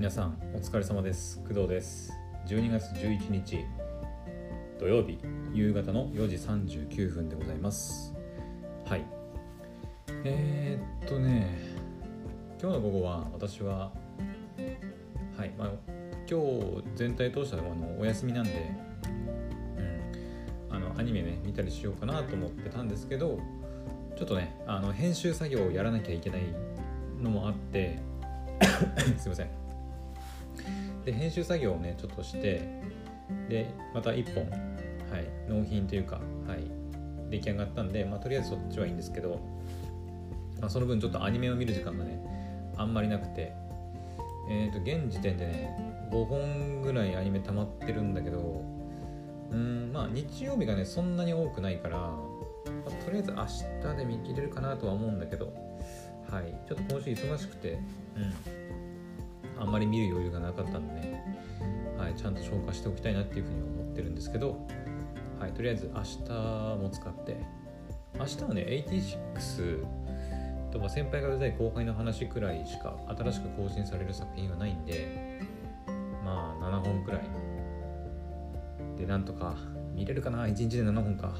皆さんお疲れ様です。工藤です。12月11日土曜日夕方の4時39分でございます。はい。えー、っとね今日の午後は私ははいまあ今日全体通してはあのお休みなんでうんあのアニメね見たりしようかなと思ってたんですけどちょっとねあの編集作業をやらなきゃいけないのもあって すいません。で編集作業をねちょっとしてでまた1本、はい、納品というか、はい、出来上がったんで、まあ、とりあえずそっちはいいんですけど、まあ、その分ちょっとアニメを見る時間がねあんまりなくてえっ、ー、と現時点でね5本ぐらいアニメ溜まってるんだけどうんまあ日曜日がねそんなに多くないから、まあ、とりあえず明日で見切れるかなとは思うんだけどはいちょっと今週忙しくてうん。あんまり見る余裕がなかったんで、はい、ちゃんと消化しておきたいなっていうふうに思ってるんですけど、はい、とりあえず明日も使って。明日はね86とまあ先輩がうざい後輩の話くらいしか新しく更新される作品はないんでまあ7本くらい。でなんとか見れるかな。1日で7本か。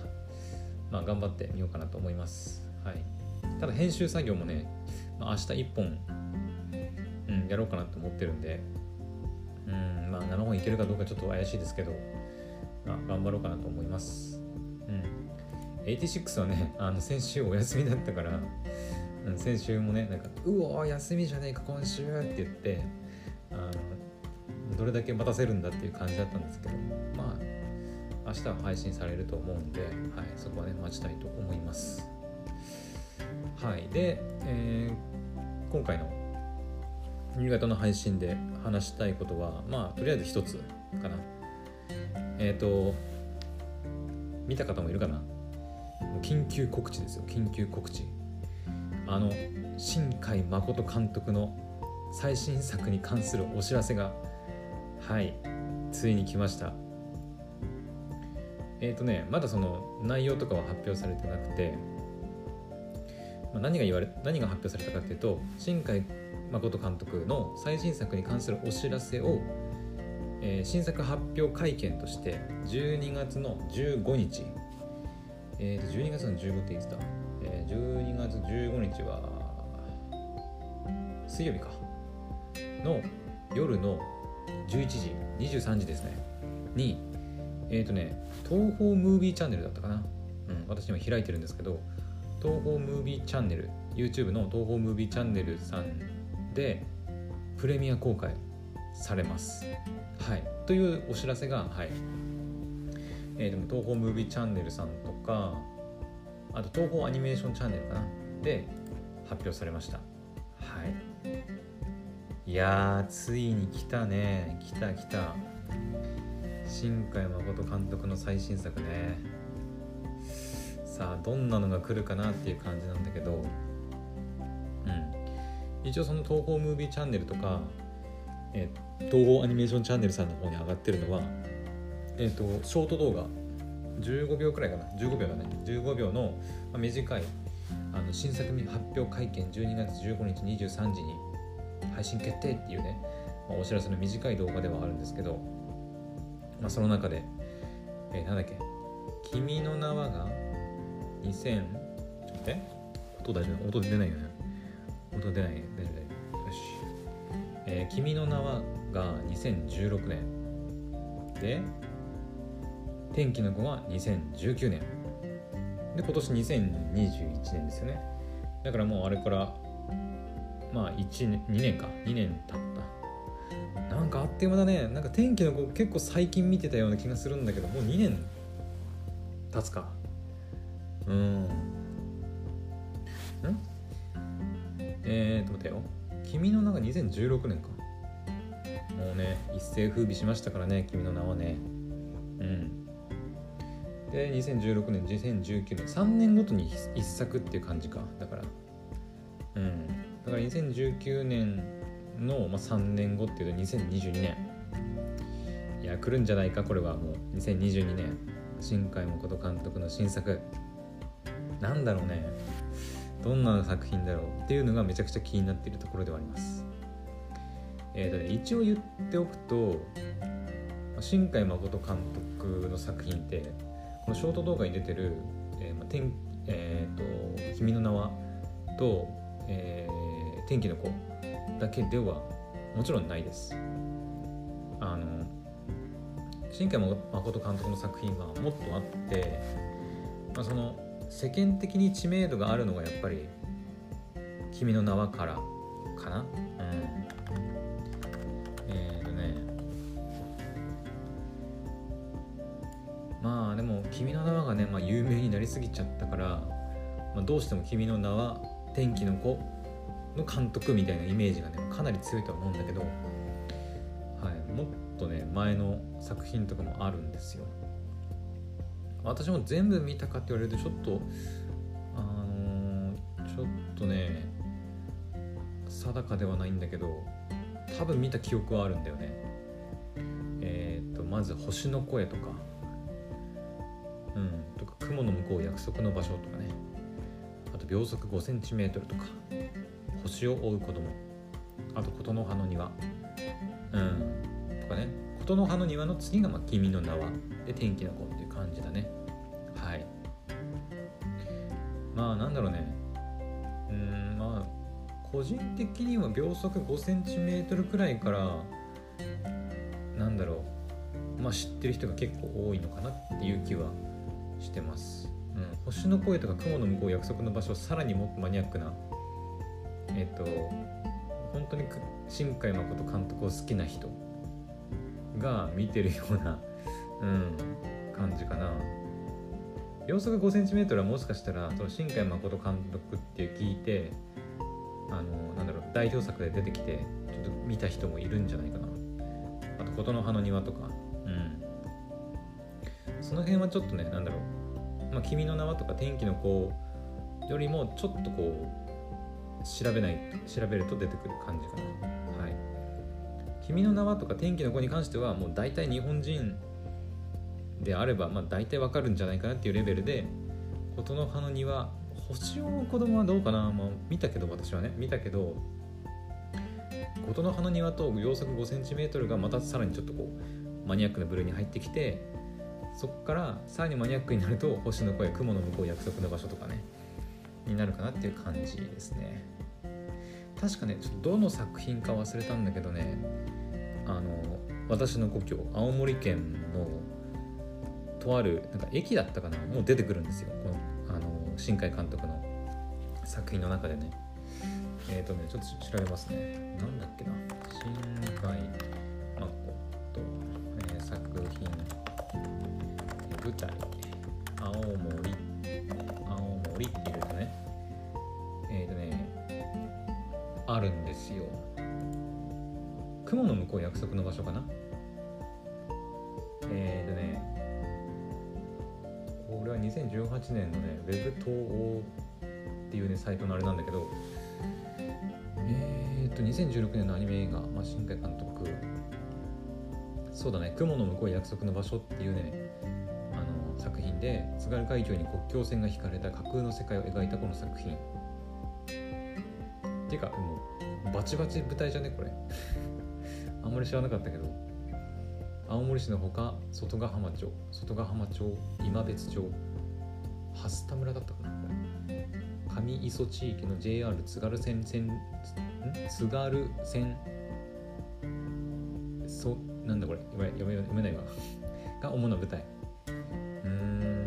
まあ頑張ってみようかなと思います。はい。ただ編集作業もね、まあ、明日1本、やろうかなと思ってるんでうんまあ7本いけるかどうかちょっと怪しいですけど、まあ、頑張ろうかなと思います。うん。86はねあの先週お休みだったから先週もねなんか「うおー休みじゃねえか今週」って言ってあのどれだけ待たせるんだっていう感じだったんですけどまあ明日は配信されると思うんで、はい、そこはね待ちたいと思います。はい。で、えー、今回の新潟の配信で話したいことはまあとりあえず一つかな。えっ、ー、と見た方もいるかな？緊急告知ですよ。緊急告知。あの新海誠監督の最新作に関するお知らせがはいついに来ました。えっ、ー、とねまだその内容とかは発表されてなくて、まあ、何が言われ何が発表されたかっていうと新海誠監督の最新作に関するお知らせを、えー、新作発表会見として12月の15日えー、と12月の15っていつだえー、12月15日は水曜日か。の夜の11時23時ですね。にえっ、ー、とね東宝ムービーチャンネルだったかな、うん、私今開いてるんですけど東宝ムービーチャンネル YouTube の東宝ムービーチャンネルさんでプレミア公開されます。はい。というお知らせがはい。えー、でも東宝ムービーチャンネルさんとかあと東宝アニメーションチャンネルかな？で発表されました。はい。いやついに来たね。来た来た。新海誠監督の最新作ね。さあどんなのが来るかなっていう感じなんだけど。一応その東宝ムービーチャンネルとか、えー、東宝アニメーションチャンネルさんの方に上がってるのはえ、ー、とショート動画15秒くらいかな。15秒だね。15秒の短いあの新作発表会見12月15日23時に配信決定っていうね、まあ、お知らせの短い動画ではあるんですけど、まあ、その中で、えー、なんだっけ「君の名は」が2000ちょっと待って。音大丈夫？音出ないよね。音出ない大丈夫よし、えー、君の名は」が2016年で天気の子が2019年で今年2021年ですよねだからもうあれからまあ1年2年か2年経ったなんかあっという間だねなんか天気の子結構最近見てたような気がするんだけどもう2年経つかうんん。えーと待ってよ。君の名が2016年か。もうね一世風靡しましたからね君の名はね。うん。で2016年2019年。3年ごとに1作っていう感じか。だから。うん。だから2019年の、まあ、3年後っていうと2022年。いや来るんじゃないかこれは。もう。2022年。新海誠監督の新作。なんだろうね。どんな作品だろうっていうのがめちゃくちゃ気になっているところではありますえーとね、一応言っておくと新海誠監督の作品ってこのショート動画に出てる「えーまあ天えーと、君の名は」と、えー「天気の子」だけではもちろんないです。あの新海誠監督の作品はもっとあって、まあ、その世間的に知名度があるのがやっぱり「君の名は」からかな？うん、えっ、ー、とね。まあでも「君の名は」がね、まあ、有名になりすぎちゃったから、まあ、どうしても「君の名は」「天気の子」の監督みたいなイメージがねかなり強いとは思うんだけど、はい、もっとね前の作品とかもあるんですよ。私も全部見たかって言われるとちょっとあのー、ちょっとね定かではないんだけど多分見た記憶はあるんだよね。えっ、ー、とまず「星の声」とか。うんとか「雲の向こう約束の場所」とかね。あと秒速 5cm とか「星を追う子供。あと「琴の葉の庭」うんとかね「琴の葉の庭」の次が、まあ「君の名は」で「天気の子」っていう感じだね。はい。まあなんだろうね。うんまあ個人的には秒速 5cm くらいからなんだろう。まあ知ってる人が結構多いのかなっていう気はしてます、うん、星の声とか雲の向こう約束の場所さらにもっとマニアックなえっ、と本当に新海誠監督を好きな人。が見てるような、うん、感じかな。秒速 5cm はもしかしたらその新海誠監督って聞いてあのなんだろう代表作で出てきてちょっと見た人もいるんじゃないかな。あと「琴の葉の庭」とか。うん。その辺はちょっとねなんだろう「まあ、君の名は」とか「天気の子」よりもちょっとこう調べない調べると出てくる感じかな。はい「君の名は」とか「天気の子」に関してはもう大体日本人であれば、まあ、大体わかるんじゃないかなっていうレベルで「琴の葉の庭」星を子供はどうかな、まあ、見たけど私はね見たけど琴の葉の庭と秒速 5cm がまたさらにちょっとこうマニアックな部類に入ってきてそこからさらにマニアックになると星の声雲の向こう約束の場所とかねになるかなっていう感じですね。確かねちょっとどの作品か忘れたんだけどねあの私の故郷青森県のとあるなんか駅だったかなもう出てくるんですよ。このあの新海監督の作品の中でね。えっ、ー、とねちょっと調べますね。なんだっけな。新海誠、えー、作品。舞台。青森。青森っていうとね。えっ、ー、とねあるんですよ。雲の向こう約束の場所かな？えっ、ー、とねこれは2018年のね Web 東欧っていうねサイトのあれなんだけどえー、と2016年のアニメ映画、まあ、新海監督。そうだね「雲の向こう約束の場所」っていうねあの作品で津軽海峡に国境線が引かれた架空の世界を描いたこの作品。っていうかもうバチバチ舞台じゃね？これ。んまり知らなかったけど青森市のほか外ヶ浜町外ヶ浜町今別町蓮田村だったかな。上磯地域の JR 津軽線線津軽線そなんだこれ？読め読めないわ。が主な舞台。うん。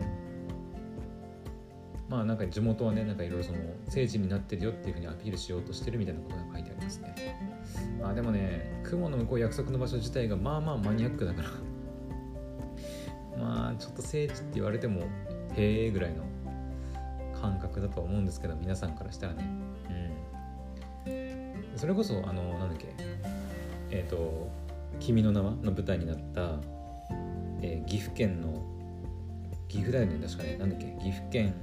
まあなんか地元はねなんかいろいろその聖地になってるよっていうふうにアピールしようとしてるみたいなことが書いてありますね。あでもね雲の向こう約束の場所自体がまあまあマニアックだから。まあちょっと聖地って言われてもへえぐらいの感覚だとは思うんですけど皆さんからしたらね。うん。それこそあのなんだっけ。えっ、ー、と「君の名は」の舞台になった、えー、岐阜県の岐阜だよね確かね。なんだっけ。岐阜県。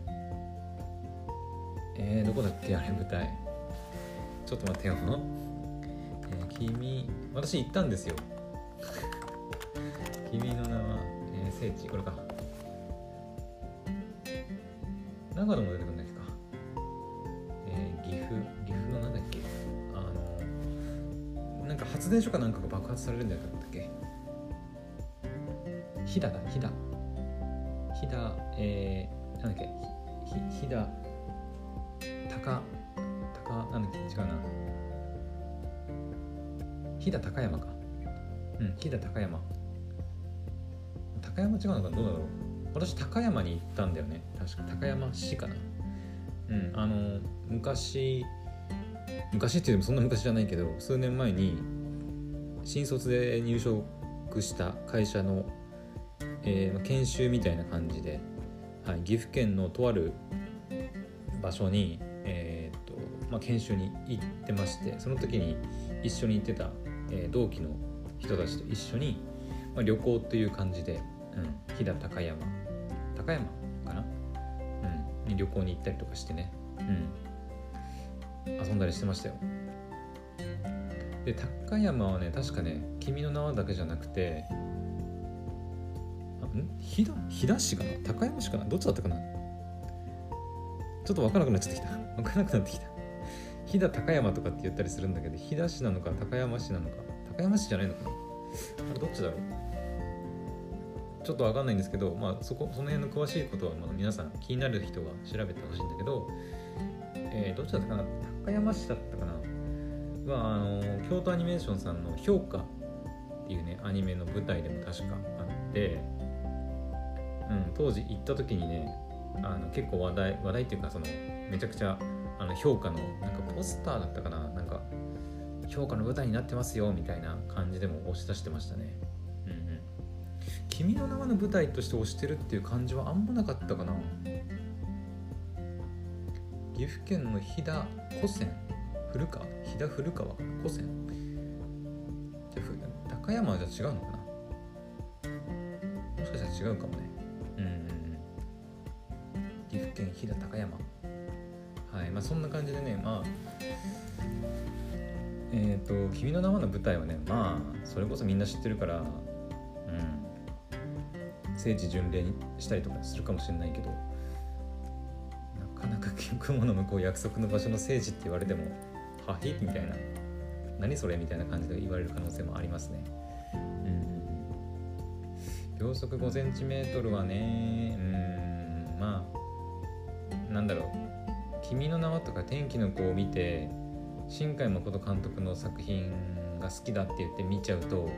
えー、どこだっけあれ舞台。ちょっと待ってよ。君私行ったんですよ。君の名は、えー、聖地これか。長野も出てくるんだっけか、えー、岐阜岐阜のなんだっけ。あのなんか発電所かなんかが爆発されるんじゃなかったっけ。飛騨だ飛騨。飛騨えー、なんだっけ。飛騨高高なんだっけ違うな。飛騨高山か。うん飛騨高山。高山違うのかどうだろう。私高山に行ったんだよね。確か高山市かな。うんあの昔昔っていうのもそんな昔じゃないけど数年前に新卒で入職した会社の、えー、研修みたいな感じで、はい、岐阜県のとある場所に、えー、っとまあ、研修に行ってましてその時に一緒に行ってた、えー、同期の人たちと一緒に、まあ、旅行という感じで、うん、飛騨高山高山かな、うん、に旅行に行ったりとかしてね、うん、遊んだりしてましたよ。で高山はね確かね「君の名は」だけじゃなくてあん？飛騨飛騨市かな？高山市かな？どっちだったかな？ちょっと分からなくなっちゃってきた。分からなくなってきた。飛騨高山とかって言ったりするんだけど飛騨市なのか高山市なのか。高山市じゃないのかな。あれどっちだろう？ちょっと分かんないんですけど、まあ、そこその辺の詳しいことは、まあ、皆さん気になる人は調べてほしいんだけど、えー、どっちだったかな？高山市だったかな？はあの京都アニメーションさんの「評価」っていうねアニメの舞台でも確かあって、うん、当時行った時にねあの結構話題話題っていうかそのめちゃくちゃあの評価のなんかポスターだったかな？なんか評価の舞台になってますよみたいな感じでも押し出してましたね。うんうん。君の名はの舞台として押してるっていう感じはあんまなかったかな？岐阜県の飛騨古泉古川？飛騨古川？古泉じゃ高山はじゃ違うのかな？もしかしたら違うかもね。うん。岐阜県飛騨高山。はいまあそんな感じでねまあえっ、ー、と「君の名は」の舞台はねまあそれこそみんな知ってるからうん聖地巡礼にしたりとかするかもしれないけどなかなか雲の向こう約束の場所の聖地って言われても「はひ?」みたいな「何それ?」みたいな感じで言われる可能性もありますね。うん秒速 5cm はねうんまあなんだろう「君の名は」とか「天気の子」を見て新海誠監督の作品が好きだって言って見ちゃうと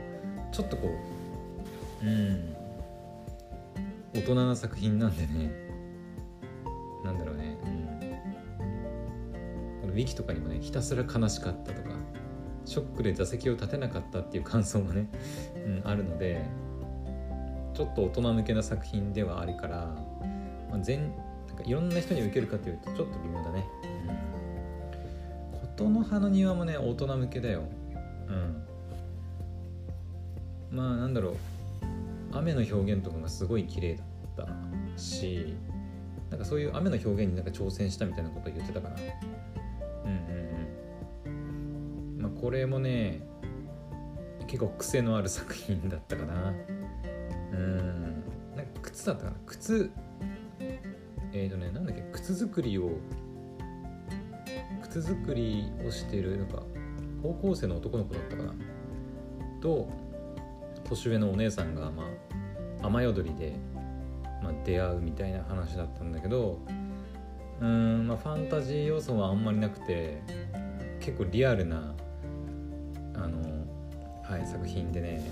ちょっとこううん大人な作品なんでね。なんだろうね、うん、このウィキとかにもねひたすら悲しかったとかショックで座席を立てなかったっていう感想がね、うん、あるのでちょっと大人向けな作品ではあるから、まあ、全いろんな人に受けるかというとちょっと微妙だね。琴の葉の庭もね大人向けだよ。うん。まあなんだろう雨の表現とかがすごい綺麗だったしなんかそういう雨の表現になんか挑戦したみたいなことを言ってたかな。うんうんうん。まあこれもね結構癖のある作品だったかな。うん。なんか靴だったかな。靴えっ、ー、とねなんだっけ靴作りを靴作りをしてるなんか高校生の男の子だったかな？と年上のお姉さんが、まあ、雨宿りで、まあ、出会うみたいな話だったんだけどうん、まあ、ファンタジー要素はあんまりなくて結構リアルなあの、はい、作品でね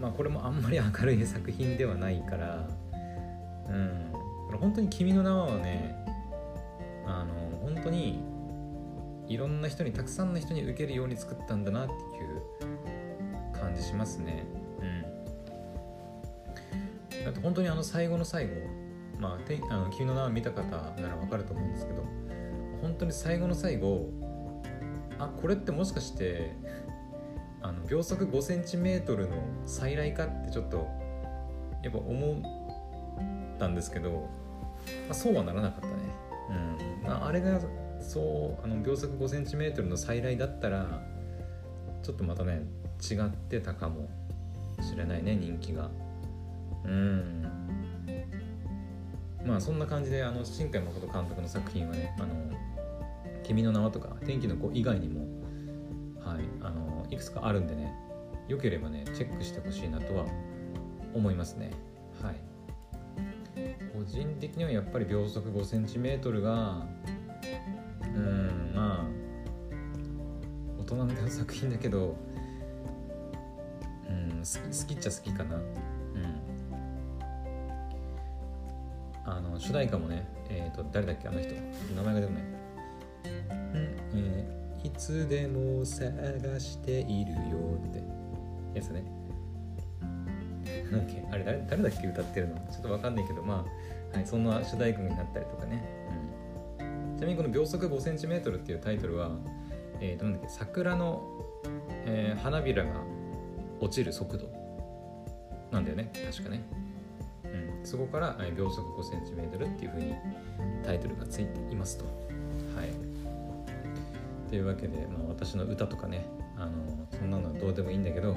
まあこれもあんまり明るい作品ではないからうん。本当に「君の名は」はねあの本当にいろんな人にたくさんの人に受けるように作ったんだなっていう感じしますね。うん。だって本当にあの最後の最後まあてあの君の名は見た方ならわかると思うんですけど本当に最後の最後あこれってもしかしてあの秒速 5cm の再来かってちょっとやっぱ思ったんですけど、まあ、そうはならなかったね、うん。まあ、あれがそうあの秒速 5cm の再来だったらちょっとまたね違ってたかもしれないね人気が。うん。まあそんな感じであの新海誠監督の作品はね「あの君の名は」とか「天気の子」以外にも、はい、あのいくつかあるんでねよければねチェックしてほしいなとは思いますね。はい。個人的にはやっぱり秒速 5cm がうんまあ大人向けの作品だけどうん好き好きっちゃ好きかな。うん。あの主題歌もねえっ、ー、と誰だっけあの人。名前が出てこない。うんえー、いつでも探しているよってやつね。だっけ？あれ誰誰だっけ？歌ってるの？ちょっとわかんないけどまあ、はい、そんな主題歌になったりとかね、うん、ちなみにこの「秒速 5cm」っていうタイトルは、えー、なんだっけ？桜の、えー、花びらが落ちる速度。なんだよね？確かね、うん、そこから「秒速 5cm」っていうふうにタイトルがついていますと。はい。というわけで、まあ、私の歌とかねあのそんなのはどうでもいいんだけど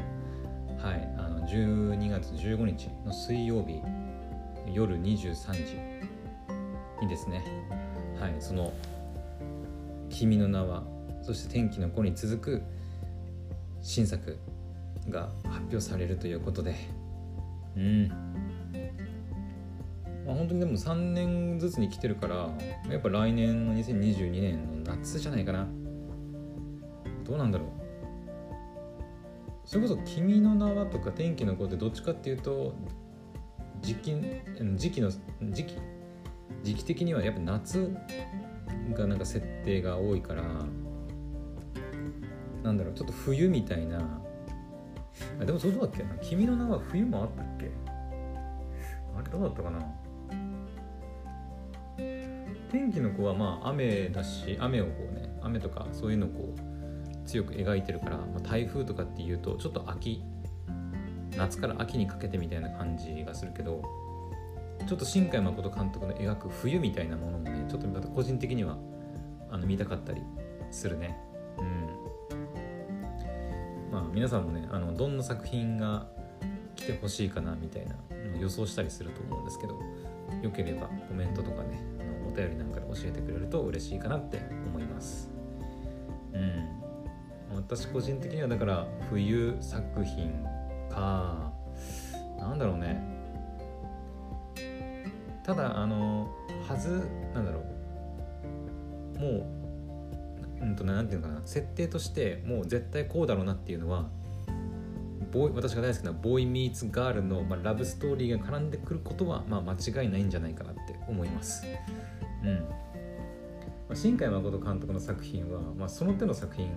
はいあの12月15日の水曜日夜23時にですねはいその「君の名は」そして「天気の子」に続く新作が発表されるということでうん。まあ本当にでも3年ずつに来てるからやっぱ来年の2022年の夏じゃないかな。どうなんだろう。それこそ「君の名は」とか「天気の子」ってどっちかっていうと時期時期の時期？時期的にはやっぱ夏がなんか設定が多いからなんだろうちょっと冬みたいな。あでもそうだっけ？な君の名は冬もあったっけ？あれどうだったかな？天気の子はまあ雨だし雨をこうね雨とかそういうのをこう強く描いてるから、まあ、台風とかっていうとちょっと秋夏から秋にかけてみたいな感じがするけどちょっと新海誠監督の描く冬みたいなものもねちょっとまた個人的にはあの見たかったりするね。うん。まあ、皆さんもねあのどんな作品が来てほしいかなみたいな予想したりすると思うんですけどよければコメントとかねお便りなんかで教えてくれると嬉しいかなって思います。私個人的にはだから冬作品かなんだろうね。ただあのはずなんだろう。もううんとなんていうのかな。設定としてもう絶対こうだろうなっていうのはボーイ私が大好きなボーイ・ミーツ・ガールの、まあ、ラブストーリーが絡んでくることは、まあ、間違いないんじゃないかなって思います。うん。まあ、新海誠監督の作品は、まあ、その手の作品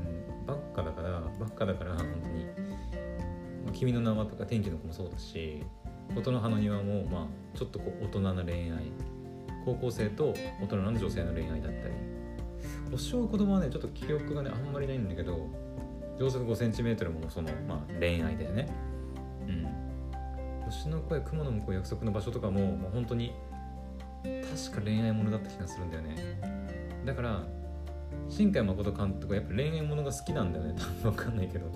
かだからばっかだから本当に「、君の名は」とか「天気の子」もそうだし「琴の葉の庭も」まあ、ちょっとこう大人な恋愛。高校生と大人の女性の恋愛だったり。星を子供はねちょっと記憶がねあんまりないんだけど秒速 5cm もその、まあ、恋愛でね。うん。星の声雲の向こう約束の場所とかも、まあ、本当に確か恋愛ものだった気がするんだよね。だから新海誠監督はやっぱ恋愛ものが好きなんだよね。多分分かんないけど、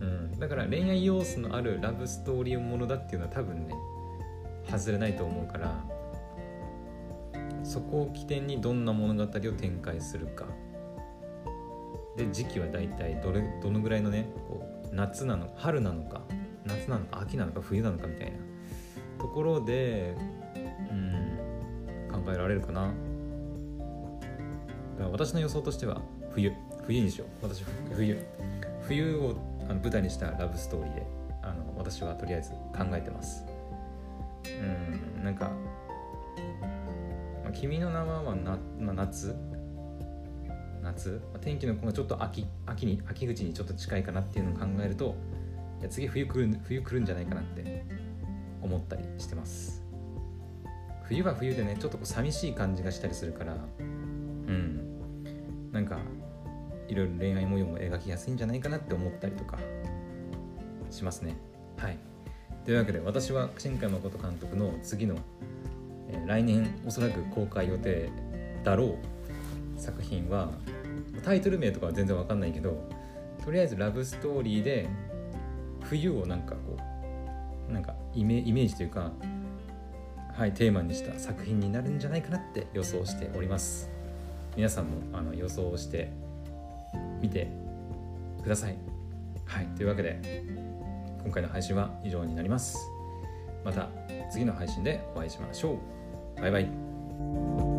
うん、だから恋愛要素のあるラブストーリーものだっていうのは多分ね外れないと思うからそこを起点にどんな物語を展開するか。で時期は大体どれどのぐらいのねこう夏なの春なのか夏なのか秋なのか冬なのかみたいなところでうん考えられるかな。から私の予想としては冬。冬にしよう。私冬。冬をあの舞台にしたラブストーリーであの私はとりあえず考えてます。うんなんか君の名は」はな、まあ、夏？夏、ま、天気の子がちょっと秋秋に秋口にちょっと近いかなっていうのを考えるといや次冬来る冬来るんじゃないかなって思ったりしてます。冬は冬でねちょっとこう寂しい感じがしたりするからうん。なんかいろいろ恋愛模様も描きやすいんじゃないかなって思ったりとかしますね。はい。というわけで私は新海誠監督の次のえ来年おそらく公開予定だろう作品はタイトル名とかは全然わかんないけどとりあえずラブストーリーで冬をなんかこうなんかイメージというかはいテーマにした作品になるんじゃないかなって予想しております。皆さんもあの予想して見てください。はいというわけで今回の配信は以上になります。また次の配信でお会いしましょう。バイバイ。